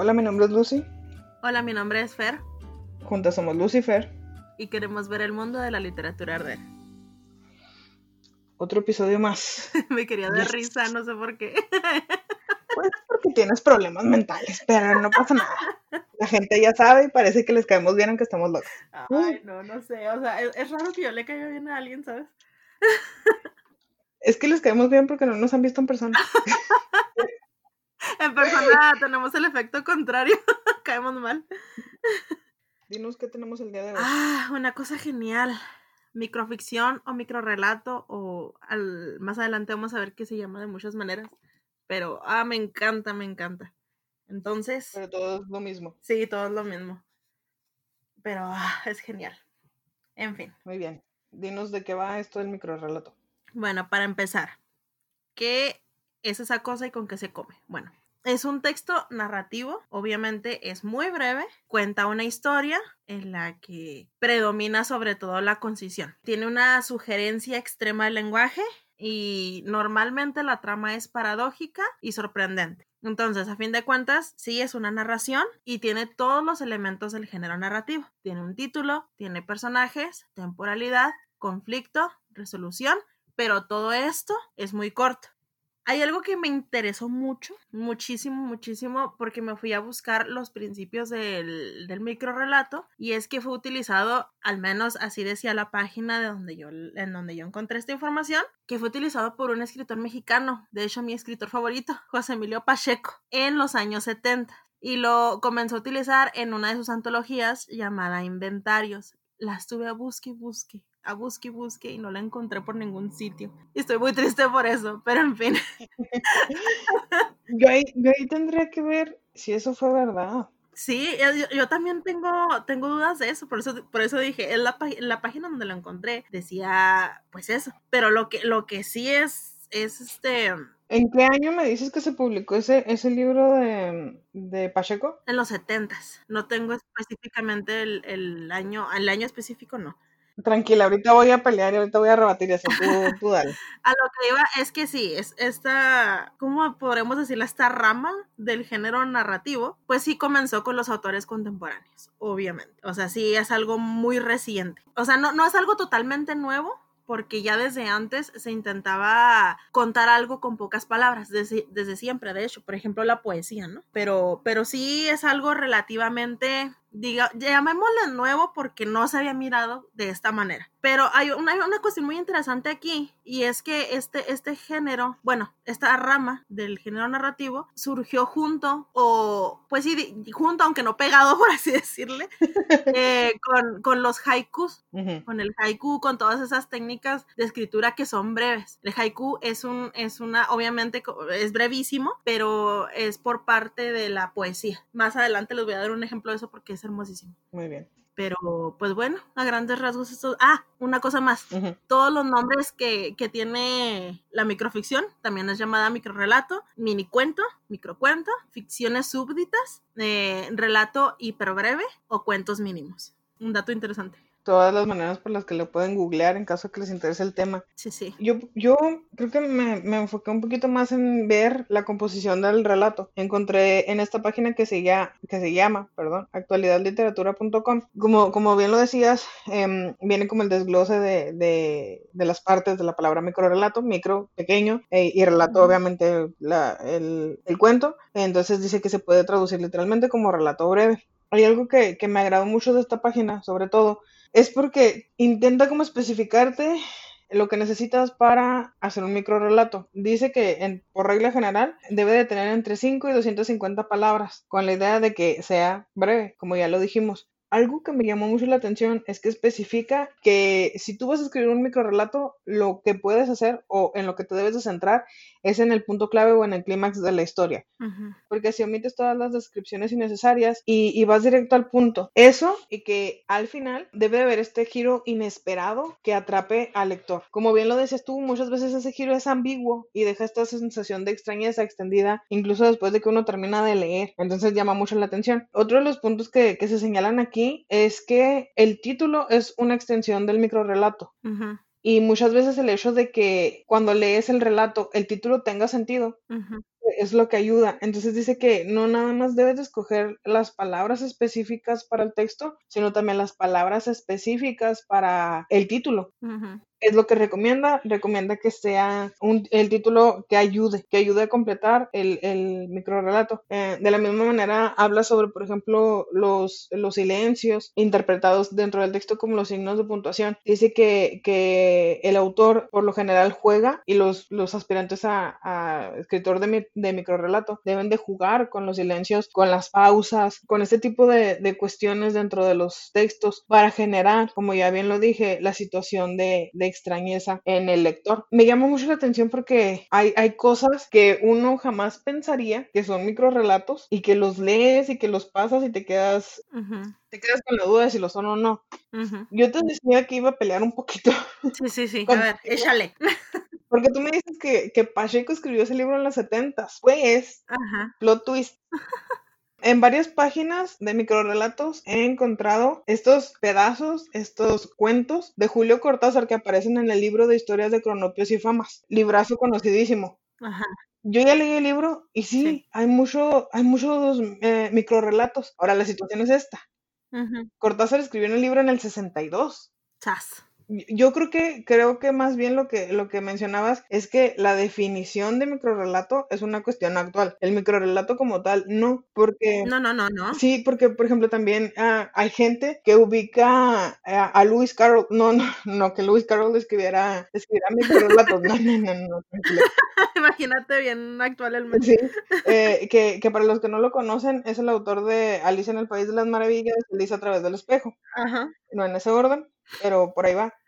Hola, mi nombre es Lucy. Hola, mi nombre es Fer. Juntas somos Lucifer. Y queremos ver el mundo de la literatura arder. Otro episodio más. Me quería dar risa, no sé por qué. Pues porque tienes problemas mentales, pero no pasa nada. La gente ya sabe y parece que les caemos bien aunque estamos locos. Ay, no, no sé. O sea, es, raro que yo le caiga bien a alguien, ¿sabes? Es que les caemos bien porque no nos han visto en persona. En persona tenemos el efecto contrario. Caemos mal. Dinos qué tenemos el día de hoy. Ah, una cosa genial. Microficción o microrelato o al, más adelante vamos a ver qué se llama de muchas maneras. Pero, ah, me encanta, me encanta. Entonces... Pero todo es lo mismo. Sí, todo es lo mismo. Pero, ah, es genial. En fin. Muy bien. Dinos de qué va esto del microrelato. Bueno, para empezar, ¿qué es esa cosa y con qué se come? Bueno, es un texto narrativo, obviamente es muy breve, cuenta una historia en la que predomina sobre todo la concisión. Tiene una sugerencia extrema del lenguaje y normalmente la trama es paradójica y sorprendente. Entonces, a fin de cuentas, sí es una narración y tiene todos los elementos del género narrativo. Tiene un título, tiene personajes, temporalidad, conflicto, resolución, pero todo esto es muy corto. Hay algo que me interesó mucho, muchísimo, muchísimo, porque me fui a buscar los principios del, del micro relato y es que fue utilizado, al menos así decía la página de donde yo, en donde yo encontré esta información, que fue utilizado por un escritor mexicano, de hecho mi escritor favorito, José Emilio Pacheco, en los años 70 y lo comenzó a utilizar en una de sus antologías llamada Inventarios. La estuve a busque y busque a busque y busque y no la encontré por ningún sitio. Y estoy muy triste por eso, pero en fin. yo, ahí, tendría que ver si eso fue verdad. Sí, yo, también tengo, tengo dudas de eso, por eso, por eso dije, en la, la página donde lo encontré decía pues eso, pero lo que, lo que sí es, es este... ¿En qué año me dices que se publicó ese, ese libro de, de Pacheco? En los setentas, no tengo específicamente el, el año, el año específico no, Tranquila, ahorita voy a pelear y ahorita voy a rebatir eso. Tú, dale. a lo que iba es que sí, es esta, ¿cómo podremos decirla? Esta rama del género narrativo, pues sí comenzó con los autores contemporáneos, obviamente. O sea, sí es algo muy reciente. O sea, no, no es algo totalmente nuevo, porque ya desde antes se intentaba contar algo con pocas palabras, desde, desde, siempre, de hecho, por ejemplo, la poesía, ¿no? Pero, pero sí es algo relativamente diga, llamémosle nuevo porque no se había mirado de esta manera. Pero hay una, una cuestión muy interesante aquí y es que este, este género, bueno, esta rama del género narrativo surgió junto o, pues sí, junto, aunque no pegado, por así decirle, eh, con, con, los haikus, con el haiku, con todas esas técnicas de escritura que son breves. El haiku es un, es una, obviamente es brevísimo, pero es por parte de la poesía. Más adelante les voy a dar un ejemplo de eso porque es hermosísimo. Muy bien. Pero, pues bueno, a grandes rasgos esto... Ah, una cosa más. Todos los nombres que, que, tiene la microficción, también es llamada microrelato, minicuento, microcuento, ficciones súbditas, eh, relato hiperbreve o cuentos mínimos. Un dato interesante todas las maneras por las que lo pueden googlear en caso que les interese el tema. Sí, sí. Yo, yo creo que me, me enfoqué un poquito más en ver la composición del relato. Encontré en esta página que se, llama, que se llama perdón, actualidadliteratura.com. Como, como bien lo decías, em, viene como el desglose de, de, de, las partes de la palabra micro relato, micro, pequeño, e, y relato, obviamente, la, el, el cuento. Entonces dice que se puede traducir literalmente como relato breve. Hay algo que, que me agradó mucho de esta página, sobre todo, es porque intenta como especificarte lo que necesitas para hacer un micro relato. Dice que en, por regla general debe de tener entre 5 y 250 palabras, con la idea de que sea breve, como ya lo dijimos algo que me llamó mucho la atención es que especifica que si tú vas a escribir un microrelato, lo que puedes hacer o en lo que te debes de centrar es en el punto clave o en el clímax de la historia. Porque si omites todas las descripciones innecesarias y, vas directo al punto, eso y que al final debe de haber este giro inesperado que atrape al lector. Como bien lo decías tú, muchas veces ese giro es ambiguo y deja esta sensación de extrañeza extendida incluso después de que uno termina de leer. Entonces llama mucho la atención. Otro de los puntos que, que se señalan aquí es que el título es una extensión del microrelato. Y muchas veces el hecho de que cuando lees el relato el título tenga sentido, es lo que ayuda. Entonces dice que no nada más debes de escoger las palabras específicas para el texto, sino también las palabras específicas para el título. Es lo que recomienda, recomienda que sea un, el título que ayude, que ayude a completar el, el microrelato. Eh, de la misma manera habla sobre, por ejemplo, los, los silencios interpretados dentro del texto como los signos de puntuación. Dice que, que el autor por lo general juega y los, los aspirantes a, a escritor de, de microrelato deben de jugar con los silencios, con las pausas, con este tipo de, de cuestiones dentro de los textos para generar, como ya bien lo dije, la situación de, de extrañeza en el lector. Me llama mucho la atención porque hay, hay cosas que uno jamás pensaría que son microrelatos y que los lees y que los pasas y te quedas, te quedas con la duda de si lo son o no. Yo te decía que iba a pelear un poquito. Sí, sí, sí. A ver, échale. Porque tú me dices que, que Pacheco escribió ese libro en los 70 Pues, Ajá. plot twist. En varias páginas de microrelatos he encontrado estos pedazos, estos cuentos de Julio Cortázar que aparecen en el libro de historias de cronopios y famas, librazo conocidísimo. Ajá. Yo ya leí el libro y sí, Sí. hay mucho, hay muchos eh, microrelatos. Ahora la situación es esta. Cortázar escribió en el libro en el 62. Chas. Yo creo que, creo que más bien lo que, lo que mencionabas es que la definición de microrelato es una cuestión actual. El microrelato como tal, no, porque... No, no, no, no. Sí, porque por ejemplo también ah, hay gente que ubica a, a Lewis Carroll, no, no, no, que Lewis Carroll escribiera, escribiera microrelatos, no, no, no, no, tranquilo. Imagínate bien actual el mes. Sí, eh, que, que para los que no lo conocen es el autor de Alicia en el País de las Maravillas, Alicia a través del espejo, Ajá. no en ese orden, pero por ahí va.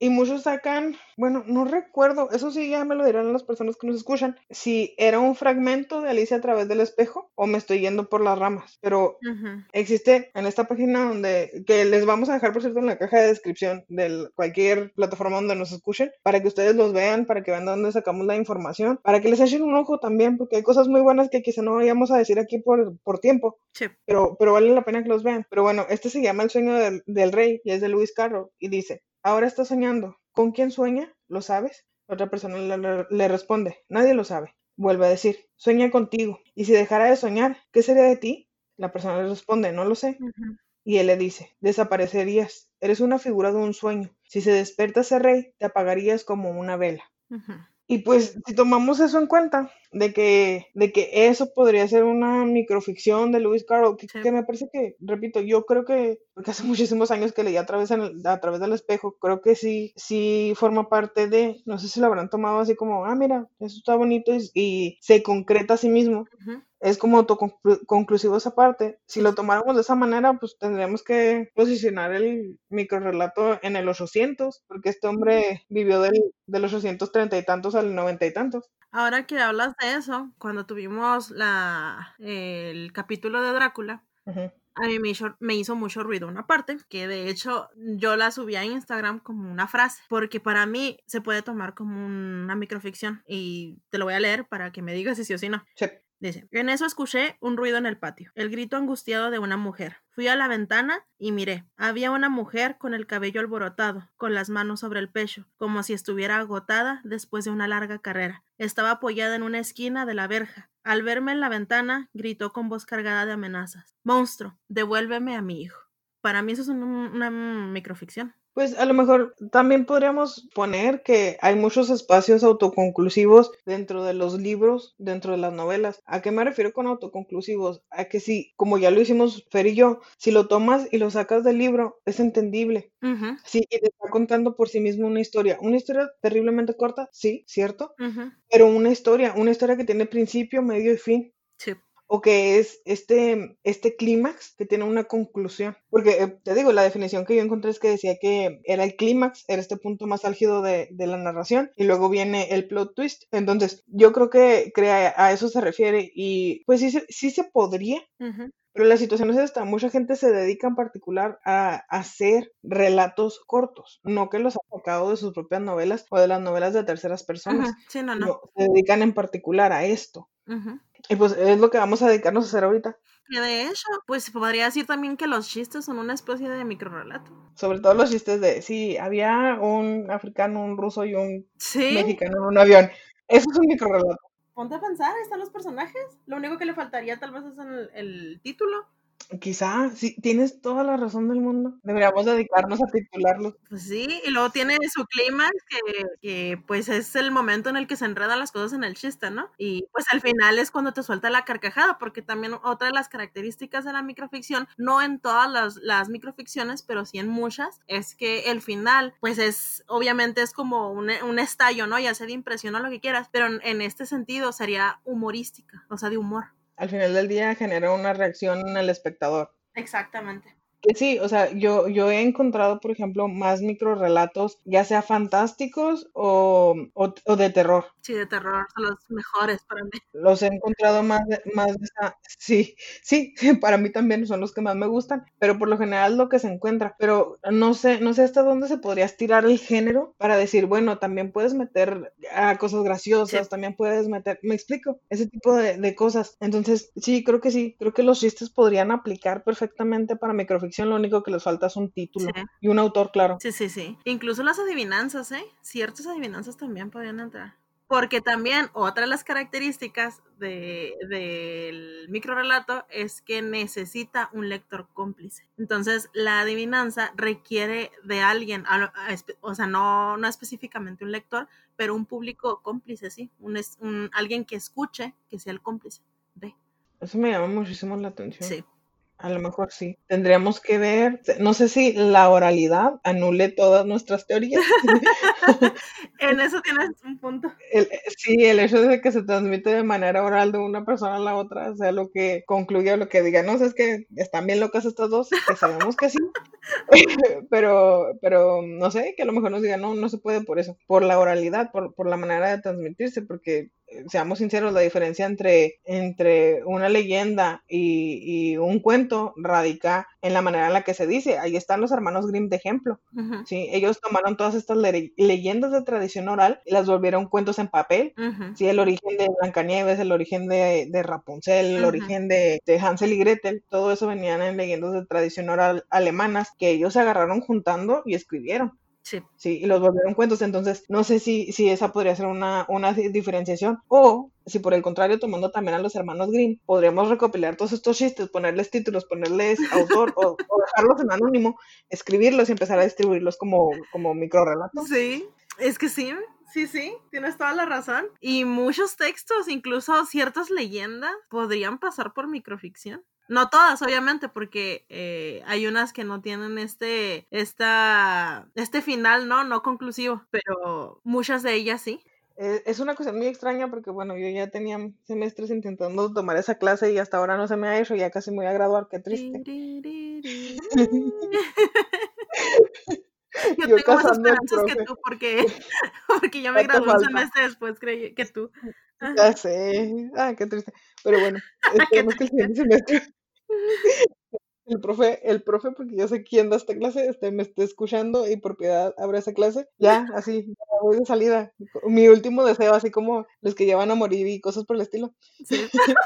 Y muchos sacan, bueno, no recuerdo, eso sí ya me lo dirán las personas que nos escuchan, si era un fragmento de Alicia a través del espejo o me estoy yendo por las ramas, pero existe en esta página donde, que les vamos a dejar por cierto en la caja de descripción de cualquier plataforma donde nos escuchen, para que ustedes los vean, para que vean de dónde sacamos la información, para que les echen un ojo también, porque hay cosas muy buenas que quizá no vayamos a decir aquí por, por tiempo, Sí. pero, pero vale la pena que los vean. Pero bueno, este se llama El sueño del, del rey y es de Lewis Carroll y dice, ahora está soñando. ¿Con quién sueña? ¿Lo sabes? La otra persona le, responde, nadie lo sabe. Vuelve a decir, sueña contigo. Y si dejara de soñar, ¿qué sería de ti? La persona le responde, no lo sé. Y él le dice, desaparecerías. Eres una figura de un sueño. Si se despierta ese rey, te apagarías como una vela. Ujú. Y pues si tomamos eso en cuenta, de que, de que eso podría ser una microficción de Lewis Carroll, que, Sí. que me parece que, repito, yo creo que, porque hace muchísimos años que leí a través, en a través del espejo, creo que sí, sí forma parte de, no sé si lo habrán tomado así como, ah, mira, eso está bonito y, y se concreta a sí mismo. Es como autoconclusivo esa parte. Si lo tomáramos de esa manera, pues tendríamos que posicionar el microrelato en el 800, porque este hombre vivió del, del 830 y tantos al 90 y tantos. Ahora que hablas de eso, cuando tuvimos la, el capítulo de Drácula, a mí me hizo, me hizo mucho ruido una parte, que de hecho yo la subí a Instagram como una frase, porque para mí se puede tomar como una microficción y te lo voy a leer para que me digas si sí o si no. Sí. Dice, en eso escuché un ruido en el patio, el grito angustiado de una mujer. Fui a la ventana y miré. Había una mujer con el cabello alborotado, con las manos sobre el pecho, como si estuviera agotada después de una larga carrera. Estaba apoyada en una esquina de la verja. Al verme en la ventana, gritó con voz cargada de amenazas. Monstruo, devuélveme a mi hijo. Para mí eso es un- una microficción. Pues a lo mejor también podríamos poner que hay muchos espacios autoconclusivos dentro de los libros, dentro de las novelas. ¿A qué me refiero con autoconclusivos? A que si, como ya lo hicimos Fer y yo, si lo tomas y lo sacas del libro, es entendible. Sí, y te está contando por sí mismo una historia. Una historia terriblemente corta, sí, cierto, pero una historia, una historia que tiene principio, medio y fin. sí. O que es este, este clímax que tiene una conclusión. Porque eh, te digo, la definición que yo encontré es que decía que era el clímax, era este punto más álgido de, de la narración, y luego viene el plot twist. Entonces, yo creo que, que a, eso se refiere, y pues sí, se- sí se podría, ujú, pero la situación es esta, mucha gente se dedica en particular a hacer relatos cortos, no que los ha sacado de sus propias novelas o de las novelas de terceras personas, ujú. Sí, no, no. no, se dedican en particular a esto. Ujú. Y pues es lo que vamos a dedicarnos a hacer ahorita, Que de hecho, pues podría decir también que los chistes son una especie de microrelato. sobre todo los chistes de, sí, había un africano, un ruso y un Sí, mexicano en un avión. Eso es un microrelato. ponte a pensar, están los personajes. Lo único que le faltaría tal vez es el, el título. Quizá, sí, tienes toda la razón del mundo. Deberíamos dedicarnos a titularlo. Pues sí, y luego tiene su clima que, que, pues es el momento en el que se enredan las cosas en el chiste, ¿no? Y pues al final es cuando te suelta la carcajada, porque también otra de las características de la microficción, no en todas las, las microficciones, pero sí en muchas, es que el final, pues es, obviamente es como un, un estallo, ¿no? Ya sea de impresión o lo que quieras, pero en, en este sentido sería humorística, o sea, de humor al final del día genera una reacción en el espectador. Exactamente. Que sí, o sea, yo, yo he encontrado, por ejemplo, más microrelatos, ya sea fantásticos o, o, o, de terror. Sí, de terror, son los mejores para mí. Los he encontrado más más de esa, sí, sí, para mí también son los que más me gustan, pero por lo general lo que se encuentra, pero no sé, no sé hasta dónde se podría estirar el género para decir, bueno, también puedes meter a cosas graciosas, sí. también puedes meter, me explico, ese tipo de, de cosas. Entonces, sí, creo que sí, creo que los chistes podrían aplicar perfectamente para microficción lo único que les falta es un título sí. y un autor, claro. Sí, sí, sí. Incluso las adivinanzas, ¿eh? Ciertas adivinanzas también podrían entrar. Porque también otra de las características del de, microrelato es que necesita un lector cómplice. Entonces, la adivinanza requiere de alguien, o sea, no, no específicamente un lector, pero un público cómplice, sí. Un, un, alguien que escuche, que sea el cómplice de. Eso me llama muchísimo la atención. Sí. A lo mejor sí. Tendríamos que ver, no sé si la oralidad anule todas nuestras teorías. en eso tienes un punto. El, sí, el hecho de que se transmite de manera oral de una persona a la otra, sea, lo que concluye o lo que diga, no, es que están bien locas estas dos, que sabemos que sí, pero, pero no sé, que a lo mejor nos digan, no, no se puede por eso, por la oralidad, por, por la manera de transmitirse, porque seamos sinceros, la diferencia entre, entre una leyenda y, y, un cuento radica en la manera en la que se dice. Ahí están los hermanos Grimm de ejemplo. Uh -huh. ¿sí? Ellos tomaron todas estas le leyendas de tradición oral y las volvieron cuentos en papel. Uh -huh. ¿sí? El origen de Blancanieves, el origen de, de Rapunzel, el uh -huh. origen de, de, Hansel y Gretel, todo eso venían en leyendas de tradición oral alemanas que ellos se agarraron juntando y escribieron. Sí. sí, y los volvieron cuentos. Entonces, no sé si, si esa podría ser una, una diferenciación. O si por el contrario, tomando también a los hermanos Grimm, podríamos recopilar todos estos chistes, ponerles títulos, ponerles autor o, o, dejarlos en anónimo, escribirlos y empezar a distribuirlos como, como microrelatos. Sí, es que sí. Sí, sí, tienes toda la razón. Y muchos textos, incluso ciertas leyendas, podrían pasar por microficción. No todas, obviamente, porque eh, hay unas que no tienen este, esta, este final, ¿no? No conclusivo, pero muchas de ellas sí. Eh, es una cosa muy extraña porque, bueno, yo ya tenía semestres intentando tomar esa clase y hasta ahora no se me ha hecho, ya casi me voy a graduar, qué triste. Yo, yo tengo más esperanzas que tú porque, porque yo me gradué un semestre después creí que tú. Ya sé. Ah, qué triste. Pero bueno, esperemos que el siguiente semestre el profe, el profe, porque yo sé quién da esta clase, este, me esté escuchando y por piedad abra esa clase, ya, así, ya voy de salida. Mi último deseo, así como los que llevan a morir y cosas por el estilo. Sí.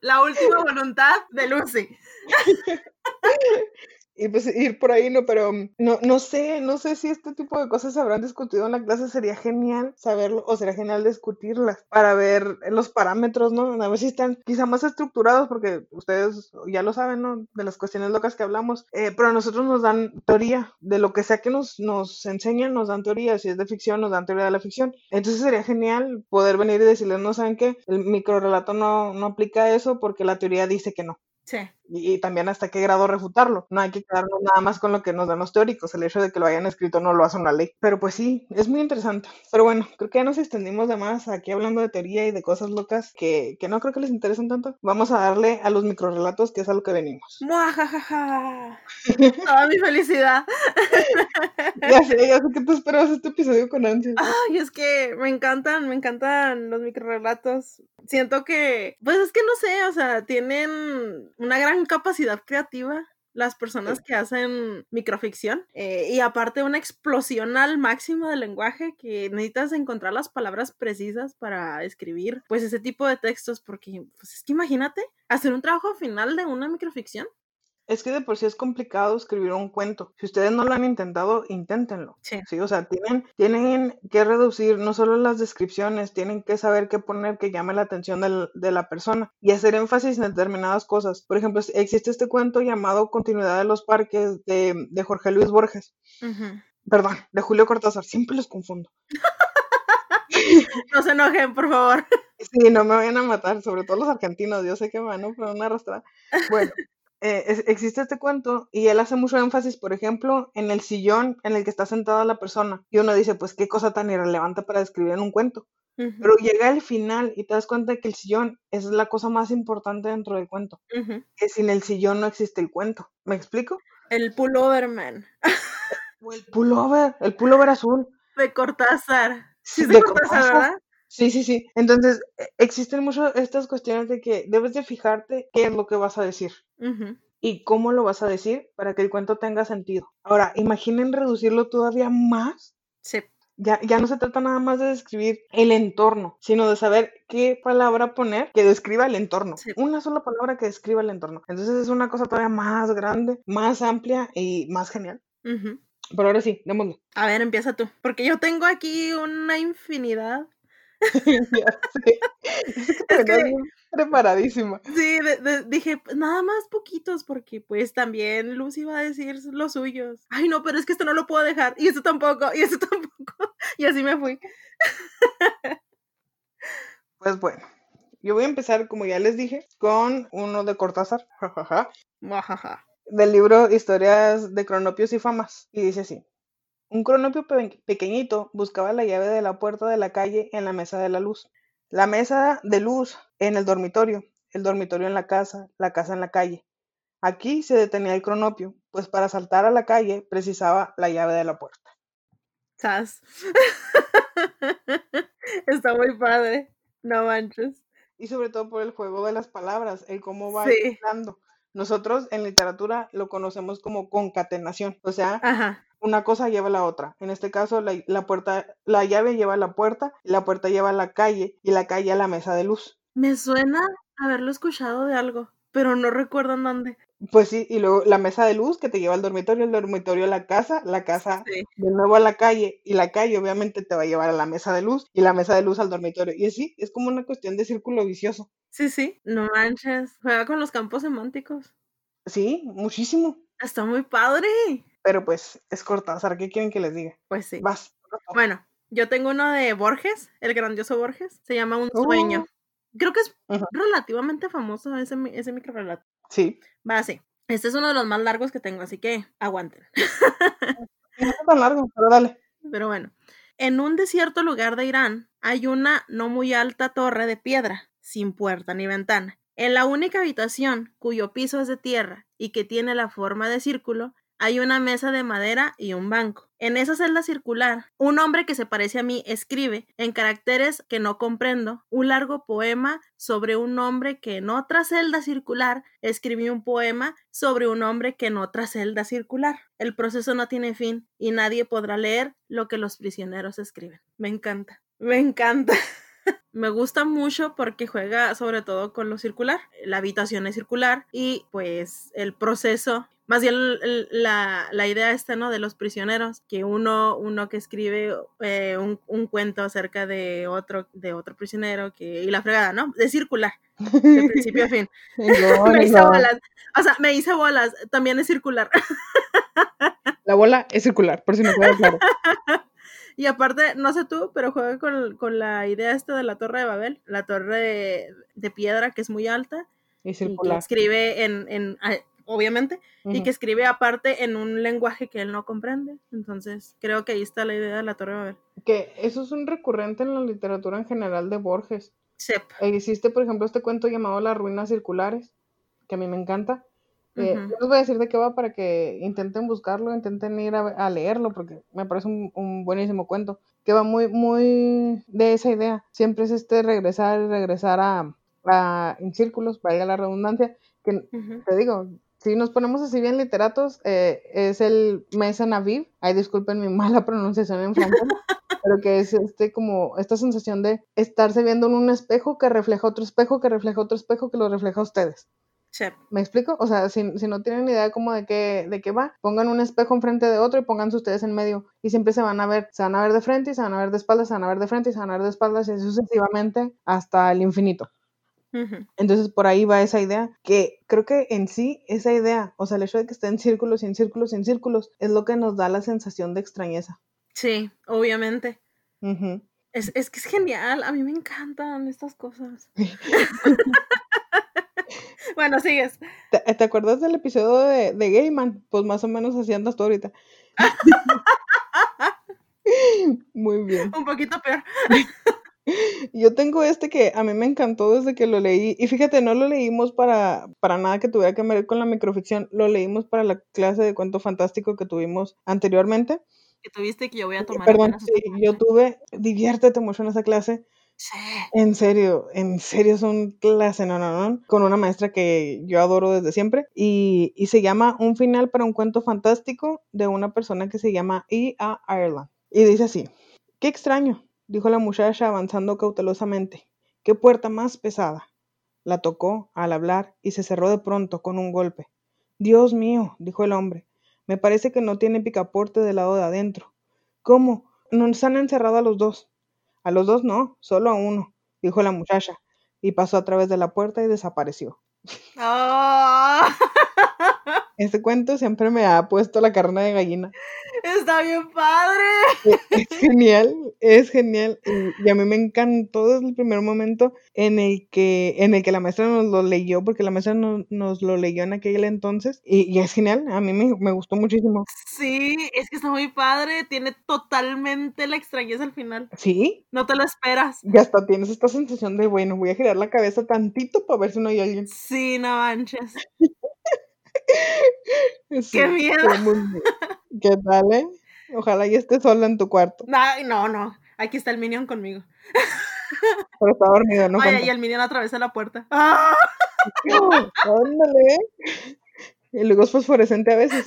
La última voluntad de Lucy. y pues ir por ahí, no, pero mm, no, no sé, no sé si este tipo de cosas se habrán discutido en la clase, sería genial saberlo, o sería genial discutirlas para ver los parámetros, ¿no? A ver si están quizá más estructurados, porque ustedes ya lo saben, ¿no? De las cuestiones locas que hablamos, eh, pero a nosotros nos dan teoría, de lo que sea que nos, nos enseñan, nos dan teoría, si es de ficción, nos dan teoría de la ficción. Entonces sería genial poder venir y decirles, no saben qué, el microrelato no, no aplica eso porque la teoría dice que no. Sí. Y, y, también hasta qué grado refutarlo. No hay que quedarnos nada más con lo que nos dan los teóricos. El hecho de que lo hayan escrito no lo hace una ley. Pero pues sí, es muy interesante. Pero bueno, creo que ya nos extendimos de más aquí hablando de teoría y de cosas locas que, que no creo que les interesen tanto. Vamos a darle a los microrelatos, que es a lo que venimos. ¡Muajajaja! Toda mi felicidad. ya sé, ya sé que tú esperabas este episodio con ansias. Ay, es que me encantan, me encantan los microrelatos. Siento que, pues es que no sé, o sea, tienen una gran capacidad creativa las personas que hacen microficción eh, y aparte una explosión al máximo del lenguaje que necesitas encontrar las palabras precisas para escribir pues ese tipo de textos porque pues es que imagínate hacer un trabajo final de una microficción Es que de por sí es complicado escribir un cuento. Si ustedes no lo han intentado, inténtenlo. Sí. Sí, o sea, tienen, tienen que reducir no solo las descripciones, tienen que saber qué poner que llame la atención del- de la persona y hacer énfasis en determinadas cosas. Por ejemplo, existe este cuento llamado Continuidad de los Parques de, de Jorge Luis Borges. Perdón, de Julio Cortázar, siempre los confundo. No se enojen, por favor. Sí, no me vayan a matar, sobre todo los argentinos, yo sé que me van a poner una arrastrada. Bueno, eh, es- existe este cuento y él hace mucho énfasis, por ejemplo, en el sillón en el que está sentada la persona. Y uno dice, pues qué cosa tan irrelevante para describir en un cuento. Pero llega al final y te das cuenta de que el sillón es la cosa más importante dentro del cuento. Que sin el sillón no existe el cuento. ¿Me explico? El pullover man O el pullover, el pullover azul. de Cortázar. Sí, es de de Cortázar, Cortázar. ¿verdad? Sí, sí, sí. Entonces, e- existen mucho estas cuestiones de que debes de fijarte qué es lo que vas a decir y cómo lo vas a decir para que el cuento tenga sentido. Ahora, imaginen reducirlo todavía más. Sí. Ya, ya no se trata nada más de describir el entorno, sino de saber qué palabra poner que describa el entorno. Sí. Una sola palabra que describa el entorno. Entonces es una cosa todavía más grande, más amplia y más genial. Ujú. Pero ahora sí, démosle. A ver, empieza tú. Porque yo tengo aquí una infinidad. Es que Es que- preparadísima. Sí, de- de- dije, nada más poquitos, porque pues también Lucy iba a decir los suyos. Ay, no, pero es que esto no lo puedo dejar. Y esto tampoco, y esto tampoco. Y así me fui. Pues bueno, yo voy a empezar, como ya les dije, con uno de Cortázar, jajaja, del libro Historias de Cronopios y Famas. Y dice así. Un cronopio pe- pequeñito buscaba la llave de la puerta de la calle en la mesa de la luz. La mesa de luz en el dormitorio, el dormitorio en la casa, la casa en la calle. Aquí se detenía el cronopio, pues para saltar a la calle precisaba la llave de la puerta. Sas. Está muy padre. No manches. Y sobre todo por el juego de las palabras, el cómo va Sí. hilando. Nosotros en literatura lo conocemos como concatenación, o sea, Ajá. Una cosa lleva a la otra. En este caso, la, la puerta, la llave lleva a la puerta, la puerta lleva a la calle, y la calle a la mesa de luz. Me suena haberlo escuchado de algo, pero no recuerdo en dónde. Pues sí, y luego la mesa de luz que te lleva al dormitorio, el dormitorio a la casa, la casa Sí. de nuevo a la calle, y la calle obviamente te va a llevar a la mesa de luz, y la mesa de luz al dormitorio. Y así, es como una cuestión de círculo vicioso. Sí, sí. No manches. Juega con los campos semánticos. Sí, muchísimo. Está muy padre. Pero pues es Cortázar, ¿qué quieren que les diga? Pues sí. Vas. Bueno, yo tengo uno de Borges, el grandioso Borges. Se llama Un sueño. Creo que es relativamente famoso ese, ese microrelato. Sí. Va así. Este es uno de los más largos que tengo, así que aguanten. No está tan largo, pero dale. Pero bueno, en un desierto lugar de Irán hay una no muy alta torre de piedra, sin puerta ni ventana. En la única habitación, cuyo piso es de tierra y que tiene la forma de círculo, hay una mesa de madera y un banco. En esa celda circular, un hombre que se parece a mí escribe, en caracteres que no comprendo, un largo poema sobre un hombre que en otra celda circular escribió un poema sobre un hombre que en otra celda circular. El proceso no tiene fin y nadie podrá leer lo que los prisioneros escriben. Me encanta, me encanta. Me gusta mucho porque juega sobre todo con lo circular. La habitación es circular y pues el proceso, más bien el- la, la idea esta, ¿no? De los prisioneros, que uno, uno que escribe eh, un, un cuento acerca de otro, de otro prisionero que, y la fregada, ¿no? De circular, de principio a fin. No, me hice bolas. O sea, me hice bolas, también es circular. La bola es circular, por si no queda claro. Y aparte, no sé tú, pero juega con, con la idea esta de la Torre de Babel, la torre de, de piedra que es muy alta Y y que circular. escribe en, en obviamente, y Ujú. que escribe aparte en un lenguaje que él no comprende. Entonces, creo que ahí está la idea de la Torre Babel. Que eso es un recurrente en la literatura en general de Borges. Sep. Existe, por ejemplo, este cuento llamado Las ruinas circulares, que a mí me encanta. Eh, Ujú. no les voy a decir de qué va para que intenten buscarlo, intenten ir a, a leerlo, porque me parece un, un buenísimo cuento, que va muy, muy de esa idea. Siempre es este regresar y regresar a, a- en círculos, valga la redundancia, que Ujú. te digo, si nos ponemos así bien literatos, eh, es el Mes en Aviv, ay disculpen mi mala pronunciación en francés, pero que es este como esta sensación de estarse viendo en un espejo que refleja otro espejo, que refleja otro espejo, que lo refleja a ustedes. Sí. ¿Me explico? O sea, si, si no tienen idea como de qué, de qué va, pongan un espejo enfrente de otro y pónganse ustedes en medio. Y siempre se van a ver, se van a ver de frente y se van a ver de espaldas, se van a ver de frente y se van a ver de espaldas y sucesivamente hasta el infinito. Entonces por ahí va esa idea, que creo que en sí esa idea, o sea, el hecho de que esté en círculos y en círculos y en círculos, es lo que nos da la sensación de extrañeza. Sí, obviamente. Es, es que es genial, a mí me encantan estas cosas. bueno, sigues. ¿Te, te acuerdas del episodio de, de Gayman? Pues más o menos así andas tú ahorita. Muy bien. Un poquito peor. Yo tengo este que a mí me encantó desde que lo leí. Y fíjate, no lo leímos para, para nada que tuviera que ver con la microficción. Lo leímos para la clase de cuento fantástico que tuvimos anteriormente. Que tuviste que yo voy a tomar. Perdón, sí, yo tuve, diviértete mucho en esa clase. Sí. En serio, en serio es un clase, no, no, no, con una maestra que yo adoro desde siempre y, y se llama Un final para un cuento fantástico de una persona que se llama E. A. Ireland. Y dice así, qué extraño, dijo la muchacha avanzando cautelosamente, qué puerta más pesada. La tocó al hablar y se cerró de pronto con un golpe. Dios mío, dijo el hombre, me parece que no tiene picaporte del lado de adentro. ¿Cómo? Nos han encerrado a los dos. A los dos no, solo a uno, dijo la muchacha, y pasó a través de la puerta y desapareció. ¡Ah! Este cuento siempre me ha puesto la carne de gallina. Está bien padre. Es genial, es genial. Y, y a mí me encantó desde el primer momento en el que, en el que la maestra nos lo leyó, porque la maestra no- nos lo leyó en aquel entonces. Y, y es genial, a mí me, me gustó muchísimo. Sí, es que está muy padre. Tiene totalmente la extrañeza al final. Sí, No te lo esperas. y hasta tienes esta sensación de, bueno, voy a girar la cabeza tantito para ver si no hay alguien. Sí, no manches. Sí, ¡Qué miedo! ¿Qué tal, eh? Ojalá y estés sola en tu cuarto. Ay, no, no. Aquí está el Minion conmigo. Pero está dormido, ¿no? Cuenta. y el Minion atraviesa la puerta. ¡Ah! Ándale. Y luego es fosforescente a veces.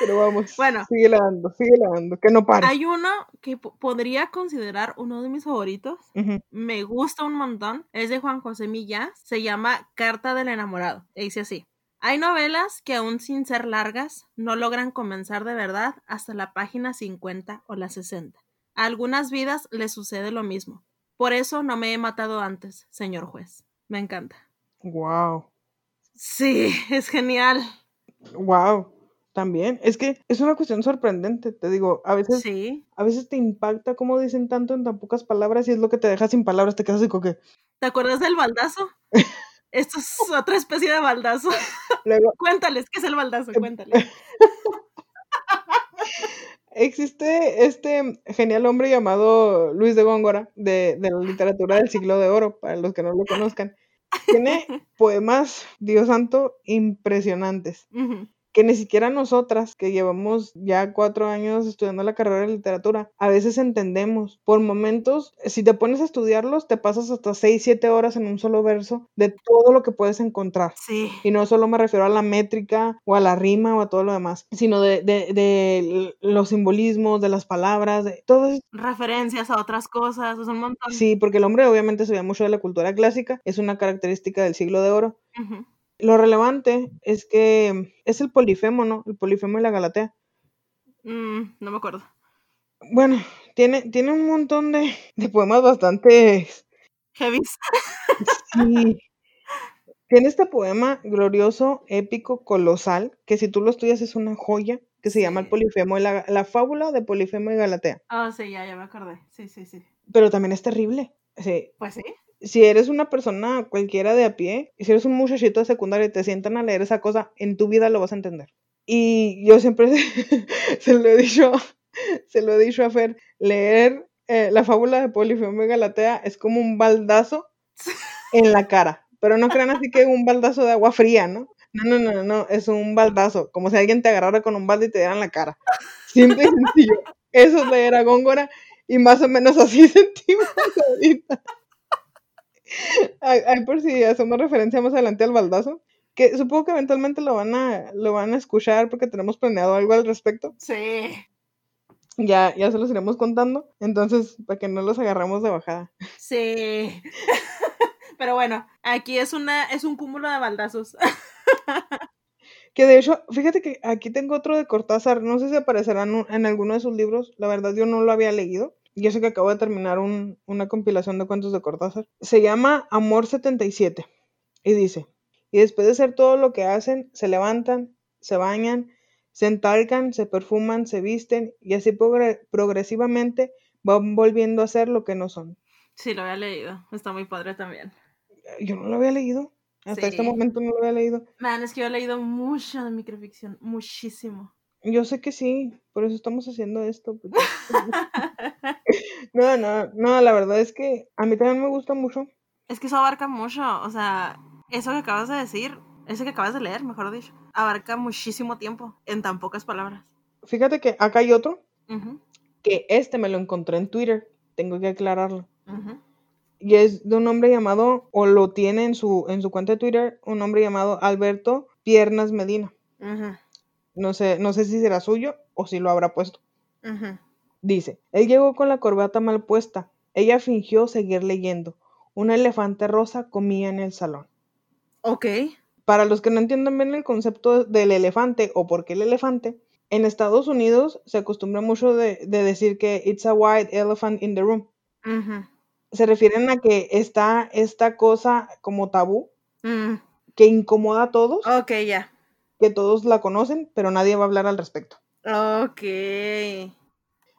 Pero vamos. Bueno. Sigue dando, sigue dando. Que no pare. Hay uno que po- podría considerar uno de mis favoritos. Me gusta un montón. Es de Juan José Millás. Se llama Carta del enamorado. E dice así. Hay novelas que aún sin ser largas no logran comenzar de verdad hasta la página 50 o la 60. A algunas vidas les sucede lo mismo. Por eso no me he matado antes, señor juez. Me encanta. Wow. Sí, es genial. Wow. También. Es que es una cuestión sorprendente. Te digo, a veces, Sí. a veces te impacta cómo dicen tanto en tan pocas palabras y es lo que te deja sin palabras. Te quedas así como que. ¿Te acuerdas del baldazo? Esto es otra especie de baldazo. Luego, Cuéntales, ¿qué es el baldazo? Cuéntales. Existe este genial hombre llamado Luis de Góngora, de, de la literatura del siglo de oro, para los que no lo conozcan. Tiene poemas, Dios santo, impresionantes. Que ni siquiera nosotras, que llevamos ya cuatro años estudiando la carrera de literatura, a veces entendemos. Por momentos, si te pones a estudiarlos, te pasas hasta seis, siete horas en un solo verso de todo lo que puedes encontrar. Sí. Y no solo me refiero a la métrica o a la rima o a todo lo demás, sino de, de- de los simbolismos, de las palabras, de todo eso. Referencias a otras cosas, es un montón. Sí, porque el hombre obviamente sabía mucho de la cultura clásica, es una característica del siglo de oro. Ujú. Lo relevante es que es el polifemo, ¿no? El polifemo y la galatea. Mm, no me acuerdo. Bueno, tiene, tiene un montón de, de poemas bastante... Heavis. Sí. Tiene este poema glorioso, épico, colosal, que si tú lo estudias es una joya, que se llama el. Polifemo y la, la fábula de Polifemo y Galatea. Ah, sí, ya, ya me acordé. Sí, sí, sí. Pero también es terrible. Sí, Pues sí. Si eres una persona cualquiera de a pie, si eres un muchachito de secundaria y te sientan a leer esa cosa, en tu vida lo vas a entender. Y yo siempre se, lo he dicho, se lo he dicho a Fer, leer eh, la fábula de Polifemo y Galatea es como un baldazo en la cara. Pero no crean así que un baldazo de agua fría, ¿no? No, no, no, no, no, es un baldazo, como si alguien te agarrara con un balde y te diera en la cara. Simple y sencillo. Eso es leer a Góngora y más o menos así sentimos ahorita. Ay, por si hacemos referencia más adelante al baldazo, que supongo que eventualmente lo van a, lo van a escuchar porque tenemos planeado algo al respecto. Sí. Ya, ya se los iremos contando. Entonces, para que no los agarramos de bajada. Sí. Pero bueno, aquí es una, es un cúmulo de baldazos. Que de hecho, fíjate que aquí tengo otro de Cortázar, no sé si aparecerá en, en alguno de sus libros, la verdad yo no lo había leído, yo sé que acabo de terminar un- una compilación de cuentos de Cortázar. Se llama Amor 77 y dice, y después de hacer todo lo que hacen, se levantan, se bañan, se entalcan, se perfuman, se visten y así progre- progresivamente van volviendo a ser lo que no son. Sí, lo había leído. Está muy padre también. Yo no lo había leído, hasta este momento no lo había leído. Man, es que yo he leído mucho de microficción, muchísimo. Yo sé que sí, por eso estamos haciendo esto. porque- No, no, no, la verdad es que a mí también me gusta mucho. es que eso abarca mucho, o sea, eso que acabas de decir, eso que acabas de leer, mejor dicho, abarca muchísimo tiempo en tan pocas palabras. Fíjate que acá hay otro, que este me lo encontré en Twitter, tengo que aclararlo. Y es de un hombre llamado, o lo tiene en su, en su cuenta de Twitter, un hombre llamado Alberto Piernas Medina. No sé, no sé si será suyo o si lo habrá puesto. Dice, él llegó con la corbata mal puesta. Ella fingió seguir leyendo. Un elefante rosa comía en el salón. Ok. Para los que no entiendan bien el concepto del elefante o por qué el elefante, en Estados Unidos se acostumbra mucho de, de decir que it's a white elephant in the room. Se refieren a que está esta cosa como tabú mm, que incomoda a todos, Ok, ya. Que todos la conocen, pero nadie va a hablar al respecto. Ok.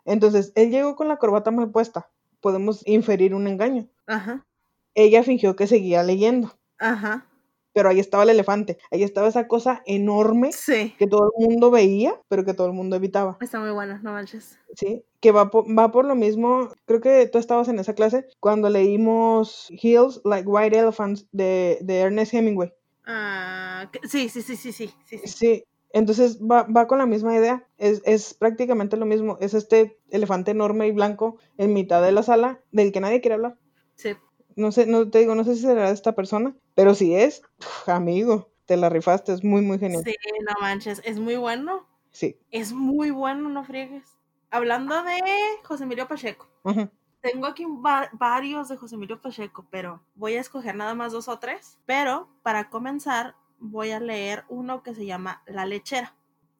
Entonces, él llegó con la corbata mal puesta. Podemos inferir un engaño. Ajá, Ella fingió que seguía leyendo, ajá. pero ahí estaba el elefante. Ahí estaba esa cosa enorme Sí. que todo el mundo veía, pero que todo el mundo evitaba. Está muy bueno, no manches. ¿sí? Que va por, va por lo mismo, creo que tú estabas en esa clase cuando leímos Hills Like White Elephants de, de Ernest Hemingway. Ah, sí, sí, sí, sí, sí, sí, entonces va, va con la misma idea, es, es prácticamente lo mismo, es este elefante enorme y blanco en mitad de la sala del que nadie quiere hablar. Sí. No sé, no te digo, no sé si será de esta persona, pero si es, uf, amigo, te la rifaste, es muy, muy genial. Sí, no manches, es muy bueno. Sí. Es muy bueno, no friegues. Hablando de José Emilio Pacheco. Ujú. Tengo aquí va- varios de José Emilio Pacheco, pero voy a escoger nada más dos o tres. Pero para comenzar, voy a leer uno que se llama La lechera.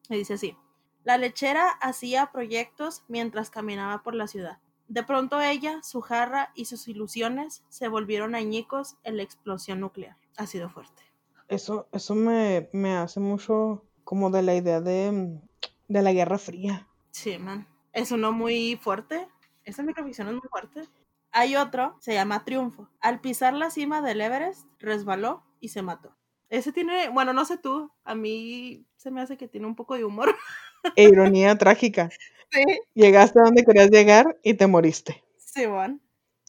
Y dice así: La lechera hacía proyectos mientras caminaba por la ciudad. De pronto ella, su jarra y sus ilusiones se volvieron añicos en la explosión nuclear. Ha sido fuerte. Eso, eso me, me hace mucho como de la idea de, de la Guerra Fría. Sí, man. Es uno muy fuerte. Esa microficción es muy fuerte. Hay otro, se llama Triunfo. Al pisar la cima del Everest, resbaló y se mató. Ese tiene, bueno, no sé tú, a mí se me hace que tiene un poco de humor. E ironía trágica. Sí. Llegaste a donde querías llegar y te moriste. Sí, man.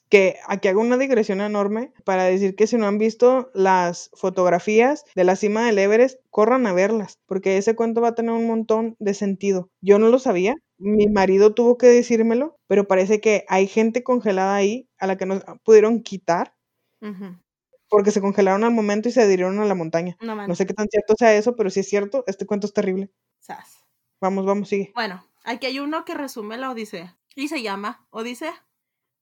Que aquí hago una digresión enorme para decir que si no han visto las fotografías de la cima del Everest, corran a verlas, porque ese cuento va a tener un montón de sentido. Yo no lo sabía, mi marido tuvo que decírmelo, pero parece que hay gente congelada ahí a la que no pudieron quitar porque se congelaron al momento y se adhirieron a la montaña. No sé qué tan cierto sea eso, pero si es cierto, este cuento es terrible. Sas. Vamos, vamos, sigue. Bueno, aquí hay uno que resume la Odisea. Y se llama Odisea.